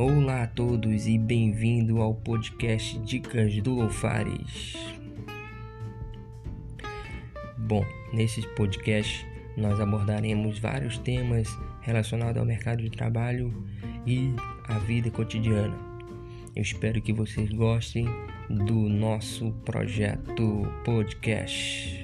Olá a todos e bem-vindo ao podcast Dicas do Loufares. Bom, nesse podcast nós abordaremos vários temas relacionados ao mercado de trabalho e à vida cotidiana. Eu espero que vocês gostem do nosso projeto podcast.